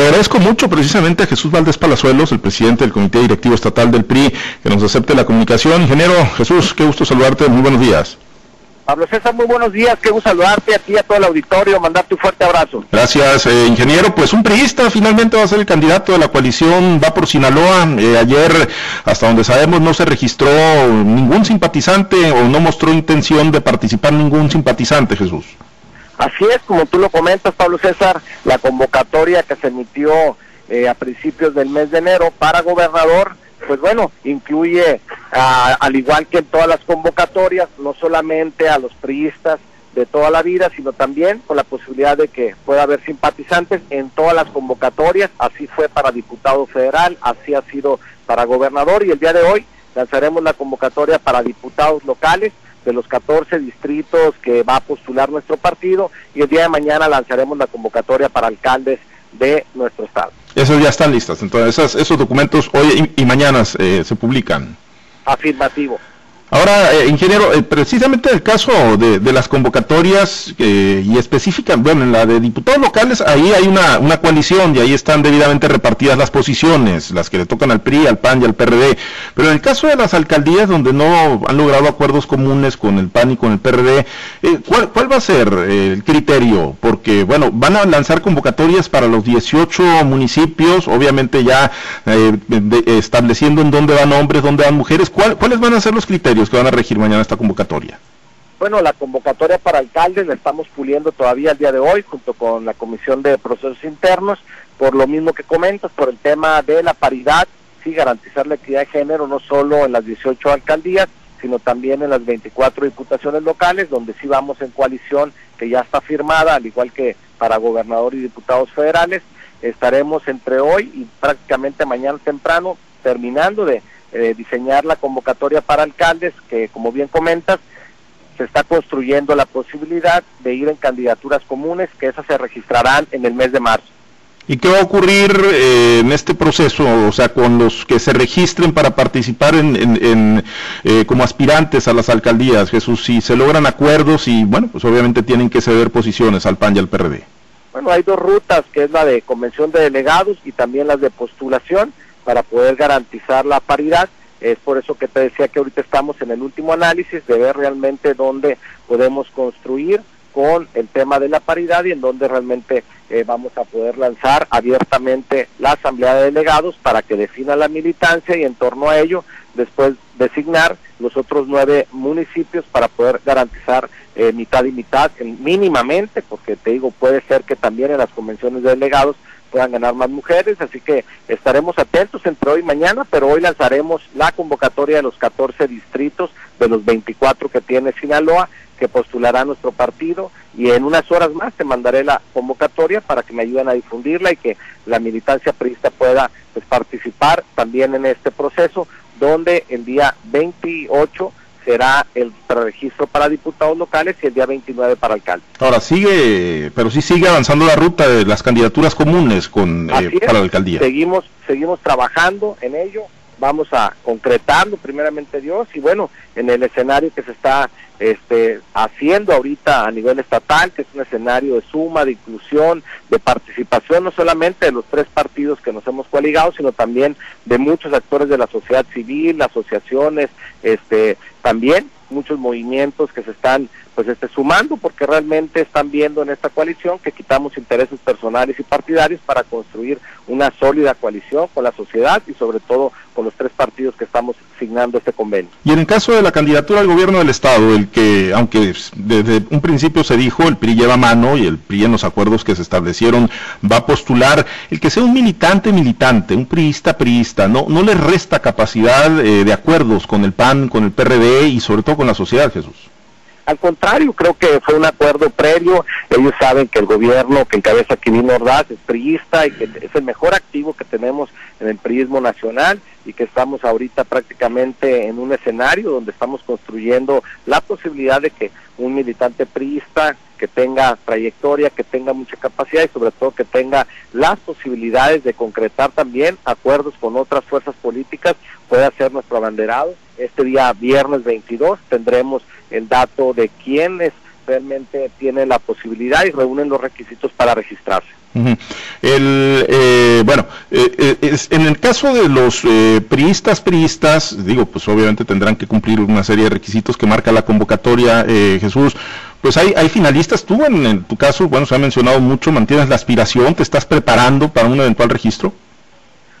le agradezco mucho precisamente a Jesús Valdés Palazuelos, el presidente del Comité Directivo Estatal del PRI, que nos acepte la comunicación. Ingeniero Jesús, qué gusto saludarte, muy buenos días. Pablo César, muy buenos días, qué gusto saludarte a ti y a todo el auditorio, mandarte un fuerte abrazo. Gracias, eh, ingeniero. Pues un priista finalmente va a ser el candidato de la coalición Va por Sinaloa. Eh, ayer, hasta donde sabemos, no se registró ningún simpatizante o no mostró intención de participar ningún simpatizante, Jesús. Así es, como tú lo comentas, Pablo César, la convocatoria que se emitió eh, a principios del mes de enero para gobernador pues bueno, incluye, al igual que en todas las convocatorias, no solamente a los priistas de toda la vida, sino también con la posibilidad de que pueda haber simpatizantes en todas las convocatorias. Así fue para diputado federal, así ha sido para gobernador y el día de hoy lanzaremos la convocatoria para diputados locales de los 14 distritos que va a postular nuestro partido y el día de mañana lanzaremos la convocatoria para alcaldes de nuestro estado. Esos ya están listas, entonces esos, documentos hoy y, mañana eh, se publican. Afirmativo. Ahora, eh, ingeniero, eh, precisamente el caso de, las convocatorias eh, y específica, bueno, en la de diputados locales, ahí hay una, una, coalición y ahí están debidamente repartidas las posiciones, las que le tocan al PRI, al PAN y al PRD. Pero en el caso de las alcaldías donde no han logrado acuerdos comunes con el PAN y con el PRD, ¿cuál, ¿cuál, va a ser el criterio? Porque, bueno, van a lanzar convocatorias para los 18 municipios, obviamente ya estableciendo en dónde van hombres, dónde van mujeres. ¿Cuáles van a ser los criterios? Que van a regir mañana esta convocatoria? Bueno, la convocatoria para alcaldes la estamos puliendo todavía el día de hoy junto con la Comisión de Procesos Internos, por lo mismo que comentas, por el tema de la paridad, sí garantizar la equidad de género no solo en las 18 alcaldías, sino también en las 24 diputaciones locales, donde sí vamos en coalición que ya está firmada, al igual que para gobernador y diputados federales. Estaremos entre hoy y prácticamente mañana temprano terminando de eh, diseñar la convocatoria para alcaldes, que como bien comentas, se está construyendo la posibilidad de ir en candidaturas comunes, que esas se registrarán en el mes de marzo. ¿Y qué va a ocurrir eh, en este proceso, o sea, con los que se registren para participar en, eh, como aspirantes a las alcaldías, Jesús? Si se logran acuerdos y, bueno, pues obviamente tienen que ceder posiciones al PAN y al PRD. Bueno, hay dos rutas, que es la de convención de delegados y también las de postulación para poder garantizar la paridad. Es por eso que te decía que ahorita estamos en el último análisis de ver realmente dónde podemos construir con el tema de la paridad y en dónde realmente eh, vamos a poder lanzar abiertamente la asamblea de delegados para que defina la militancia y en torno a ello después designar los otros nueve municipios para poder garantizar eh, mitad y mitad mínimamente porque te digo puede ser que también en las convenciones de delegados puedan ganar más mujeres, así que estaremos atentos entre hoy y mañana, pero hoy lanzaremos la convocatoria de los 14 distritos de los 24 que tiene Sinaloa, que postulará nuestro partido, y en unas horas más te mandaré la convocatoria para que me ayuden a difundirla y que la militancia priista pueda pues, participar también en este proceso, donde el día 28 será el registro para diputados locales y el día 29 para alcaldes. Ahora sigue, pero sí sigue avanzando la ruta de las candidaturas comunes con eh, para la alcaldía. Seguimos, seguimos trabajando en ello, vamos a concretarlo primeramente Dios y bueno, en el escenario que se está este, haciendo ahorita a nivel estatal, que es un escenario de suma, de inclusión, de participación, no solamente de los tres partidos que nos hemos coaligado, sino también de muchos actores de la sociedad civil, asociaciones, este, también muchos movimientos que se están pues este, sumando porque realmente están viendo en esta coalición que quitamos intereses personales y partidarios para construir una sólida coalición con la sociedad y sobre todo con los tres partidos que estamos signando este convenio. Y en el caso de la candidatura al gobierno del Estado, el que, aunque desde un principio se dijo, el PRI lleva mano y el PRI en los acuerdos que se establecieron va a postular, el que sea un militante militante, un priista priista, no, no le resta capacidad eh, de acuerdos con el PAN, con el PRD y sobre todo con la sociedad, Jesús. Al contrario, creo que fue un acuerdo previo. Ellos saben que el gobierno que encabeza Quirino Ordaz es priista y que es el mejor activo que tenemos en el priismo nacional y que estamos ahorita prácticamente en un escenario donde estamos construyendo la posibilidad de que un militante priista que tenga trayectoria, que tenga mucha capacidad y sobre todo que tenga las posibilidades de concretar también acuerdos con otras fuerzas políticas pueda ser nuestro abanderado. Este día viernes 22 tendremos el dato de quiénes realmente tienen la posibilidad y reúnen los requisitos para registrarse. El, eh, Eh, eh, en el caso de los eh, priistas, priistas, digo, pues obviamente tendrán que cumplir una serie de requisitos que marca la convocatoria, Jesús. Pues hay, hay finalistas, tú en, tu caso, bueno, se ha mencionado mucho, mantienes la aspiración, te estás preparando para un eventual registro.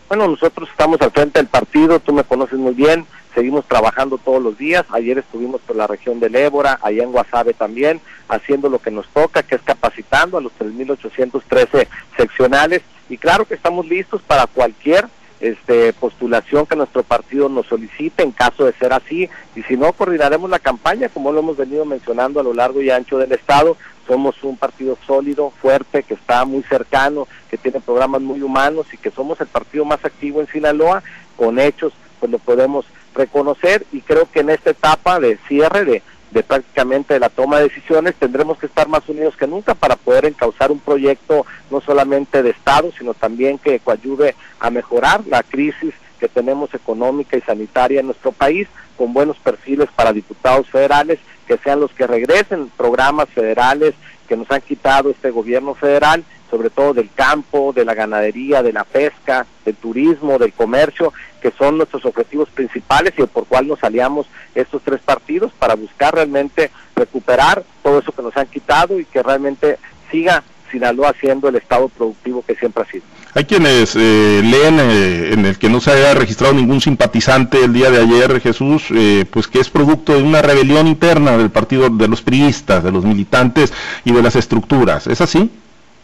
Bueno, nosotros estamos al frente del partido, tú me conoces muy bien, seguimos trabajando todos los días. Ayer estuvimos por la región del Ébora, allá en Guasave también, haciendo lo que nos toca, que es capacitando a los 3.813 seccionales. Y claro que estamos listos para cualquier este, postulación que nuestro partido nos solicite en caso de ser así. Y si no, coordinaremos la campaña, como lo hemos venido mencionando a lo largo y ancho del Estado. Somos un partido sólido, fuerte, que está muy cercano, que tiene programas muy humanos y que somos el partido más activo en Sinaloa, con hechos, pues lo podemos reconocer y creo que en esta etapa de cierre de, de prácticamente la toma de decisiones tendremos que estar más unidos que nunca para poder encauzar un proyecto no solamente de Estado, sino también que ayude a mejorar la crisis que tenemos económica y sanitaria en nuestro país, con buenos perfiles para diputados federales, que sean los que regresen programas federales que nos han quitado este gobierno federal sobre todo del campo, de la ganadería, de la pesca, del turismo, del comercio, que son nuestros objetivos principales y por cual nos aliamos estos tres partidos para buscar realmente recuperar todo eso que nos han quitado y que realmente siga Sinaloa siendo el estado productivo que siempre ha sido. Hay quienes eh, leen eh, en el que no se haya registrado ningún simpatizante el día de ayer, Jesús, eh, pues que es producto de una rebelión interna del partido de los priistas, de los militantes y de las estructuras. ¿Es así?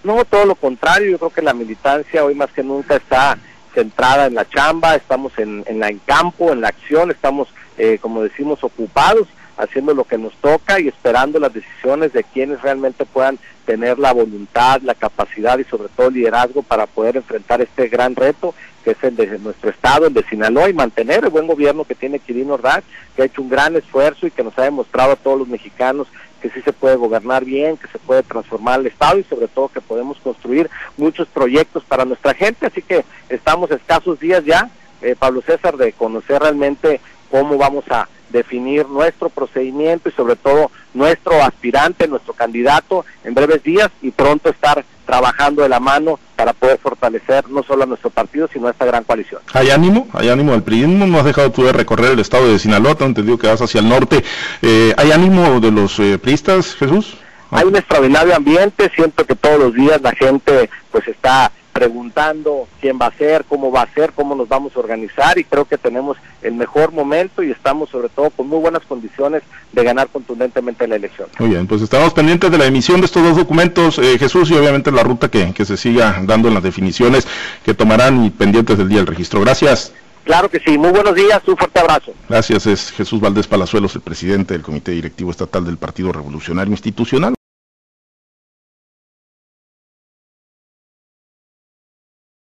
No, todo lo contrario, yo creo que la militancia hoy más que nunca está centrada en la chamba, estamos en, en, la, en campo, en la acción, estamos, eh, como decimos, ocupados, haciendo lo que nos toca y esperando las decisiones de quienes realmente puedan tener la voluntad, la capacidad y sobre todo el liderazgo para poder enfrentar este gran reto que es el de nuestro estado, el de Sinaloa, y mantener el buen gobierno que tiene Quirino Ordaz, que ha hecho un gran esfuerzo y que nos ha demostrado a todos los mexicanos que sí se puede gobernar bien, que se puede transformar el Estado y sobre todo que podemos construir muchos proyectos para nuestra gente. Así que estamos escasos días ya, eh, Pablo César, de conocer realmente cómo vamos a definir nuestro procedimiento y sobre todo nuestro aspirante, nuestro candidato en breves días y pronto estar trabajando de la mano para poder fortalecer no solo a nuestro partido, sino a esta gran coalición. ¿Hay ánimo? ¿Hay ánimo del priismo? ¿No has dejado tú de recorrer el estado de Sinaloa? Te entendido que vas hacia el norte. Eh, ¿Hay ánimo de los eh, priistas, Jesús? Hay un extraordinario ambiente, siento que todos los días la gente pues está preguntando quién va a ser, cómo va a ser, cómo nos vamos a organizar y creo que tenemos el mejor momento y estamos sobre todo con muy buenas condiciones de ganar contundentemente la elección. Muy bien, pues estamos pendientes de la emisión de estos dos documentos, eh, Jesús, y obviamente la ruta que, que se siga dando en las definiciones que tomarán y pendientes del día del registro. Gracias. Claro que sí, muy buenos días, un fuerte abrazo. Gracias, es Jesús Valdés Palazuelos, el presidente del Comité Directivo Estatal del Partido Revolucionario Institucional.